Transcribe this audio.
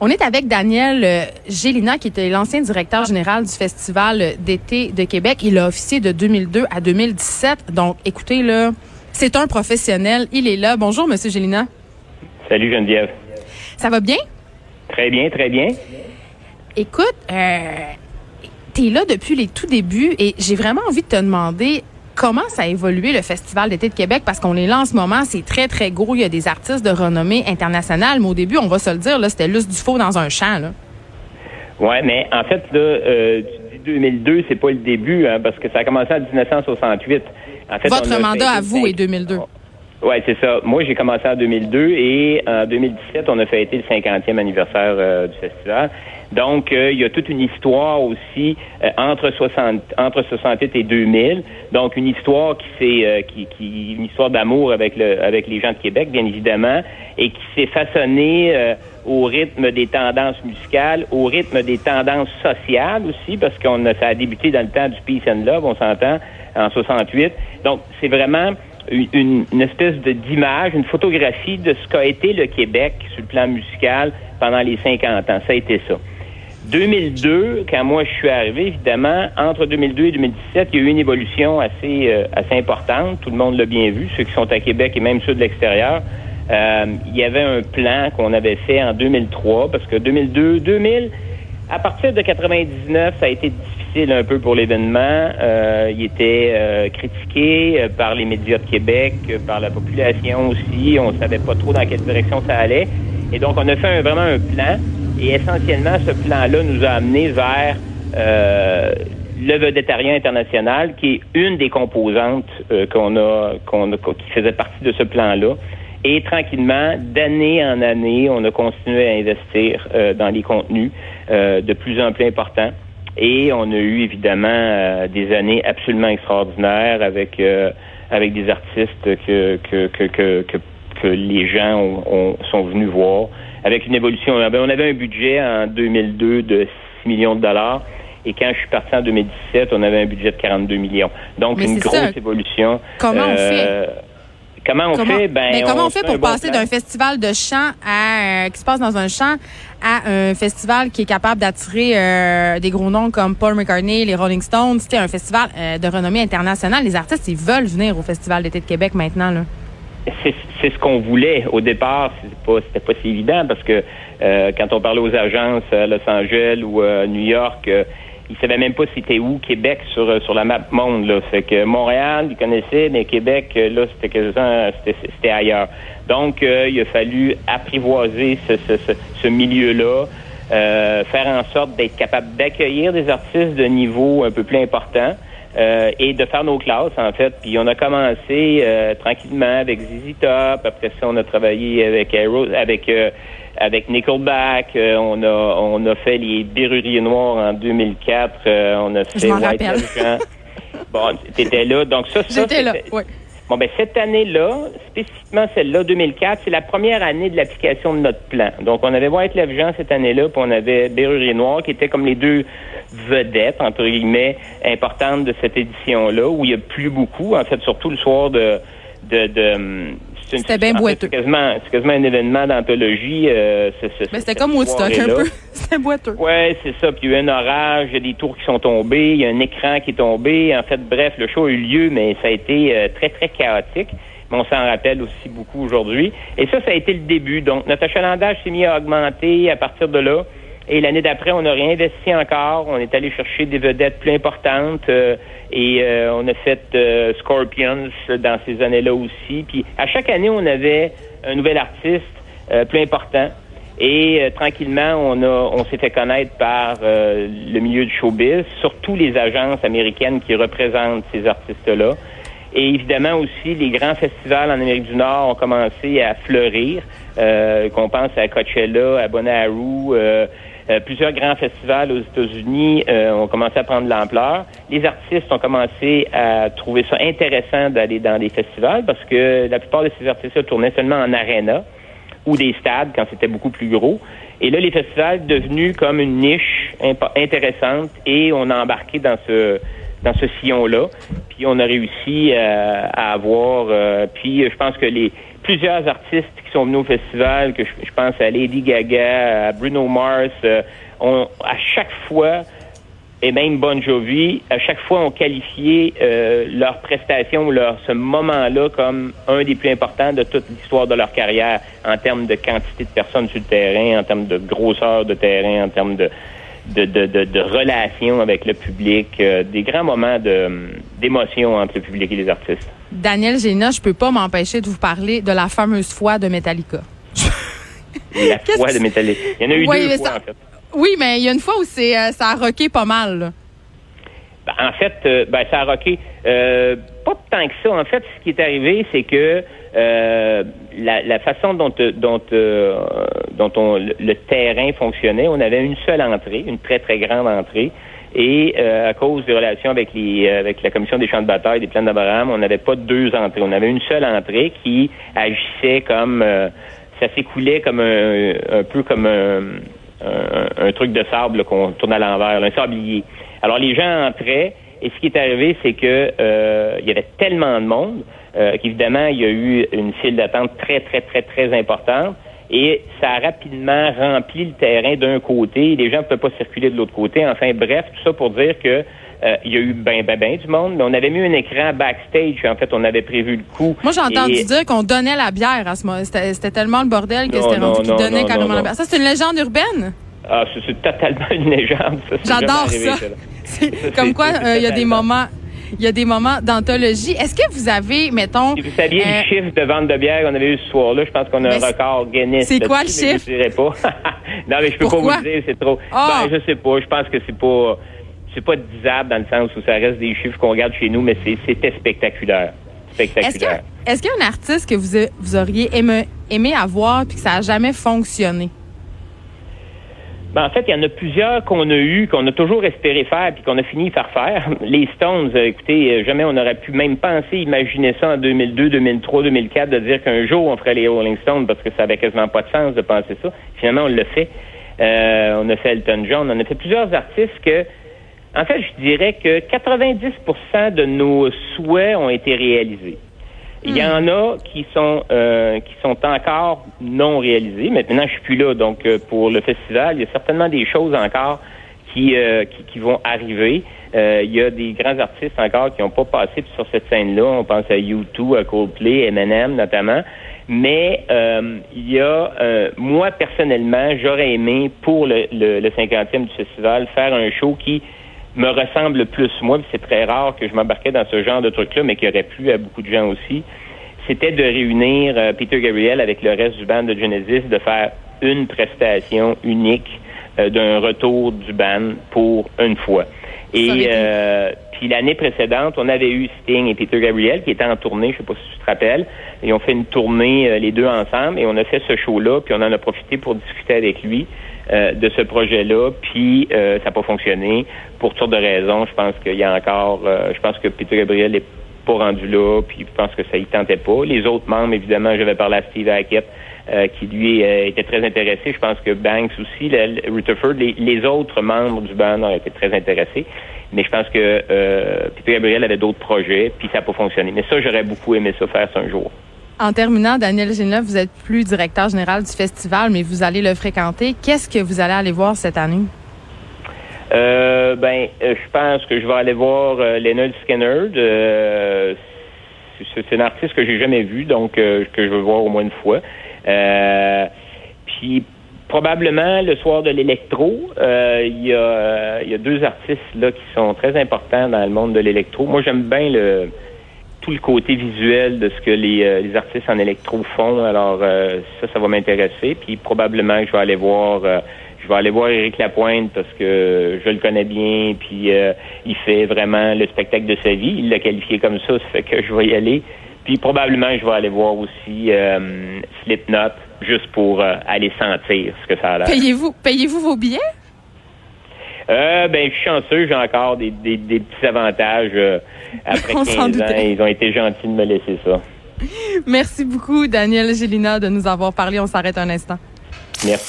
On est avec Daniel euh, Gélina, qui était l'ancien directeur général du Festival d'été de Québec. Il a officié de 2002 à 2017. Donc, écoutez, là, c'est un professionnel. Il est là. Bonjour, Monsieur Gélina. Salut, Geneviève. Ça va bien? Très bien, très bien. Écoute, euh, t'es là depuis les tout débuts et j'ai vraiment envie de te demander comment ça a évolué le Festival d'été de Québec parce qu'on est là en ce moment, c'est très très gros, il y a des artistes de renommée internationale, mais au début, on va se le dire là, c'était Luce Dufaux dans un champ là. Ouais, mais en fait là, euh, tu dis 2002, c'est pas le début hein, parce que ça a commencé en 1968. En fait, Votre mandat à vous est 2002. Oui, c'est ça. Moi, j'ai commencé en 2002 et en 2017, on a fêté le 50e anniversaire euh, du festival. Donc, euh, il y a toute une histoire aussi euh, entre 60, entre 68 et 2000. Donc, une histoire qui s'est, qui, qui, une histoire d'amour avec le, avec les gens de Québec, bien évidemment, et qui s'est façonnée au rythme des tendances musicales, au rythme des tendances sociales aussi, parce qu'on a, ça a débuté dans le temps du peace and love, on s'entend, en 68. Donc, c'est vraiment une, espèce de d'image, une photographie de ce qu'a été le Québec sur le plan musical pendant les 50 ans. Ça a été ça. 2002, quand moi je suis arrivé, évidemment, entre 2002 et 2017, il y a eu une évolution assez, euh, assez importante. Tout le monde l'a bien vu, ceux qui sont à Québec et même ceux de l'extérieur. Euh, il y avait un plan qu'on avait fait en 2003, parce que 2002, 2000, à partir de 99, ça a été un peu pour l'événement. Euh, il était euh, critiqué euh, par les médias de Québec, par la population aussi. On savait pas trop dans quelle direction ça allait. Et donc, on a fait vraiment un plan. Et essentiellement, ce plan-là nous a amené vers le vedettariat international, qui est une des composantes qu'on a, qui faisait partie de ce plan-là. Et tranquillement, d'année en année, on a continué à investir dans les contenus de plus en plus importants. Et on a eu évidemment euh, des années absolument extraordinaires avec avec des artistes que que que que, que, les gens ont, sont venus voir. Avec une évolution, on avait un budget en 2002 de 6 millions de dollars. Et quand je suis parti en 2017, on avait un budget de 42 millions. Donc, une grosse évolution. Comment on fait? Comment on fait? Ben, mais comment on, fait pour passer d'un festival de chant à, euh, qui se passe dans un champ à un festival qui est capable d'attirer euh, des gros noms comme Paul McCartney, les Rolling Stones? C'était un festival euh, de renommée internationale. Les artistes, ils veulent venir au Festival d'été de Québec maintenant, là. C'est ce qu'on voulait. Au départ, c'était pas, pas si évident parce que quand on parlait aux agences à Los Angeles ou à New York, il savait même pas c'était où Québec sur euh, sur la map monde là. Fait que Montréal, il connaissait, mais Québec euh, là c'était c'était ailleurs. Donc euh, il a fallu apprivoiser ce, ce, ce, milieu-là, faire en sorte d'être capable d'accueillir des artistes de niveau un peu plus important. et de faire nos classes, en fait. Puis on a commencé tranquillement avec ZZ Top. Après ça, on a travaillé avec Aero, avec avec Nickelback, euh, on a on a fait les Berruriers Noirs en 2004, euh, on a fait White Elephant. bon, t'étais là, donc ça, ça J'étais là, oui. Bon, ben cette année-là, spécifiquement celle-là, 2004, c'est la première année de l'application de notre plan. Donc, on avait White Jean cette année-là, puis on avait Berrurier Noir, qui étaient comme les deux vedettes, entre guillemets, importantes de cette édition-là, où il y a plus beaucoup, en fait, surtout le soir de, de, de c'était bien boiteux. C'est quasiment, quasiment, un événement d'anthologie. Euh, c'était comme Woodstock un peu. c'était boiteux. Oui, c'est ça. Puis il y a eu un orage, il y a des tours qui sont tombés, il y a un écran qui est tombé. En fait, bref, le show a eu lieu, mais ça a été euh, très, très chaotique. Mais on s'en rappelle aussi beaucoup aujourd'hui. Et ça, ça a été le début. Donc, notre achalandage s'est mis à augmenter à partir de là. Et l'année d'après, on a réinvesti encore. On est allé chercher des vedettes plus importantes. Euh, et euh, on a fait euh, Scorpions dans ces années-là aussi. Puis à chaque année, on avait un nouvel artiste plus important. Et tranquillement, on a, on s'est fait connaître par le milieu du showbiz, surtout les agences américaines qui représentent ces artistes-là. Et évidemment aussi, les grands festivals en Amérique du Nord ont commencé à fleurir. qu'on pense à Coachella, à Bonnaroo, euh, plusieurs grands festivals aux États-Unis euh, ont commencé à prendre de l'ampleur. Les artistes ont commencé à trouver ça intéressant d'aller dans des festivals parce que la plupart de ces artistes tournaient seulement en arena ou des stades quand c'était beaucoup plus gros. Et là, les festivals devenus comme une niche intéressante et on a embarqué dans ce dans ce sillon-là. Puis on a réussi euh, à avoir. puis je pense que les plusieurs artistes qui sont venus au festival, que je, pense à Lady Gaga, à Bruno Mars. on, à chaque fois, et même Bon Jovi, à chaque fois, ont qualifié euh, leur prestation, leur ce moment-là comme un des plus importants de toute l'histoire de leur carrière en termes de quantité de personnes sur le terrain, en termes de grosseur de terrain, en termes de de, de, de, relations avec le public, euh, des grands moments de d'émotion entre le public et les artistes. Daniel Géna, je peux pas m'empêcher de vous parler de la fameuse foi de Metallica. la foi de Metallica. Il y en a eu deux fois, en fait. Oui, mais il y a une fois où c'est euh, ça a rocké pas mal. Ben, en fait, euh, ben, ça a rocké euh, pas tant que ça. En fait, ce qui est arrivé, c'est que la, façon dont dont dont on, le terrain fonctionnait, on avait une seule entrée, une très très grande entrée. Et à cause des relations avec les avec la commission des champs de bataille des plans d'Abraham, on n'avait pas deux entrées. On avait une seule entrée qui agissait comme ça s'écoulait comme un, un peu comme un, un, truc de sable qu'on tourne à l'envers, un sablier. Alors les gens entraient et ce qui est arrivé, c'est que euh, il y avait tellement de monde euh, qu'évidemment il y a eu une file d'attente très très très très importante et ça a rapidement rempli le terrain d'un côté. Les gens ne pouvaient pas circuler de l'autre côté. Enfin bref, tout ça pour dire que euh, il y a eu ben, ben, ben du monde, mais on avait mis un écran backstage. En fait, on avait prévu le coup. Moi, j'ai entendu dire qu'on donnait la bière à ce moment. C'était tellement le bordel que c'était rendu qu'ils donnaient carrément la bière. Ça, c'est une légende urbaine? Ah, c'est totalement une légende. J'adore ça. Comme quoi, euh, il y a des moments il y a des moments d'anthologie. Est-ce que vous avez, mettons... Si vous saviez le euh, chiffre de vente de bière qu'on avait eu ce soir-là, je pense qu'on a un record Guinness. C'est quoi le chiffre? Je ne pas. non, mais je peux pas vous le dire, c'est trop. Ah! Ben, je sais pas. Je pense que c'est pas c'est pas disable dans le sens où ça reste des chiffres qu'on regarde chez nous, mais c'était spectaculaire. Spectaculaire. Est-ce qu'il y, a un artiste que vous, vous auriez aimé, aimé avoir puis que ça n'a jamais fonctionné? Ben, en fait, il y en a plusieurs qu'on a eu, qu'on a toujours espéré faire, puis qu'on a fini par faire. Les Stones, euh, écoutez, euh, jamais on aurait pu même penser, imaginer ça en 2002, 2003, 2004, de dire qu'un jour on ferait les Rolling Stones, parce que ça avait quasiment pas de sens de penser ça. Finalement, on l'a fait. Euh, on a fait Elton John, on a fait plusieurs artistes que en fait, je dirais que 90% de nos souhaits ont été réalisés. Il y en a qui sont euh, qui sont encore non réalisés. Maintenant, je suis plus là, donc euh, pour le festival, il y a certainement des choses encore qui euh, qui, vont arriver. il y a des grands artistes encore qui n'ont pas passé sur cette scène-là. On pense à U2, à Coldplay, Eminem notamment. Mais il y a, moi personnellement, j'aurais aimé pour le, le, le 50e du festival faire un show qui me ressemble plus. Moi, c'est très rare que je m'embarquais dans ce genre de truc-là, mais qui aurait plu à beaucoup de gens aussi. C'était de réunir euh, Peter Gabriel avec le reste du band de Genesis, de faire une prestation unique euh, d'un retour du band pour une fois. Et euh, puis l'année précédente, on avait eu Sting et Peter Gabriel qui étaient en tournée, je sais pas si tu te rappelles, et on fait une tournée les deux ensemble et on a fait ce show-là, puis on en a profité pour discuter avec lui. Euh, de ce projet-là, puis euh, ça n'a pas fonctionné pour toutes sortes de raisons. Je pense qu'il y a encore, euh, je pense que Peter Gabriel n'est pas rendu là, puis je pense que ça y tentait pas. Les autres membres, évidemment, j'avais parlé à Steve Hackett, qui lui était très intéressé. Je pense que Banks aussi, Rutherford, les, les, autres membres du band ont été très intéressés. Mais je pense que Peter Gabriel avait d'autres projets, puis ça n'a pas fonctionné. Mais ça, j'aurais beaucoup aimé ça faire ça un jour. En terminant, Daniel Genève, vous êtes plus directeur général du festival, mais vous allez le fréquenter. Qu'est-ce que vous allez aller voir cette année? Euh, ben, euh, je pense que je vais aller voir euh, Leonard Skinner. Euh, c'est un artiste que j'ai jamais vu, donc que je veux voir au moins une fois. Puis probablement le soir de l'électro, il y, a, deux artistes là qui sont très importants dans le monde de l'électro. Moi, j'aime bien le le côté visuel de ce que les, euh, artistes en électro font. Alors euh, ça, ça va m'intéresser. Puis probablement que je vais aller voir euh, je vais aller voir Éric Lapointe parce que je le connais bien, puis il fait vraiment le spectacle de sa vie. Il l'a qualifié comme ça, ça fait que je vais y aller. Puis probablement je vais aller voir aussi Slipknot, juste pour aller sentir ce que ça a l'air. Payez-vous, payez-vous vos billets? Euh, ben, je suis chanceux, j'ai encore des, des, des petits avantages euh, après 15 ans. Ils ont été gentils de me laisser ça. Merci beaucoup, Daniel Gélina, de nous avoir parlé. On s'arrête un instant. Merci.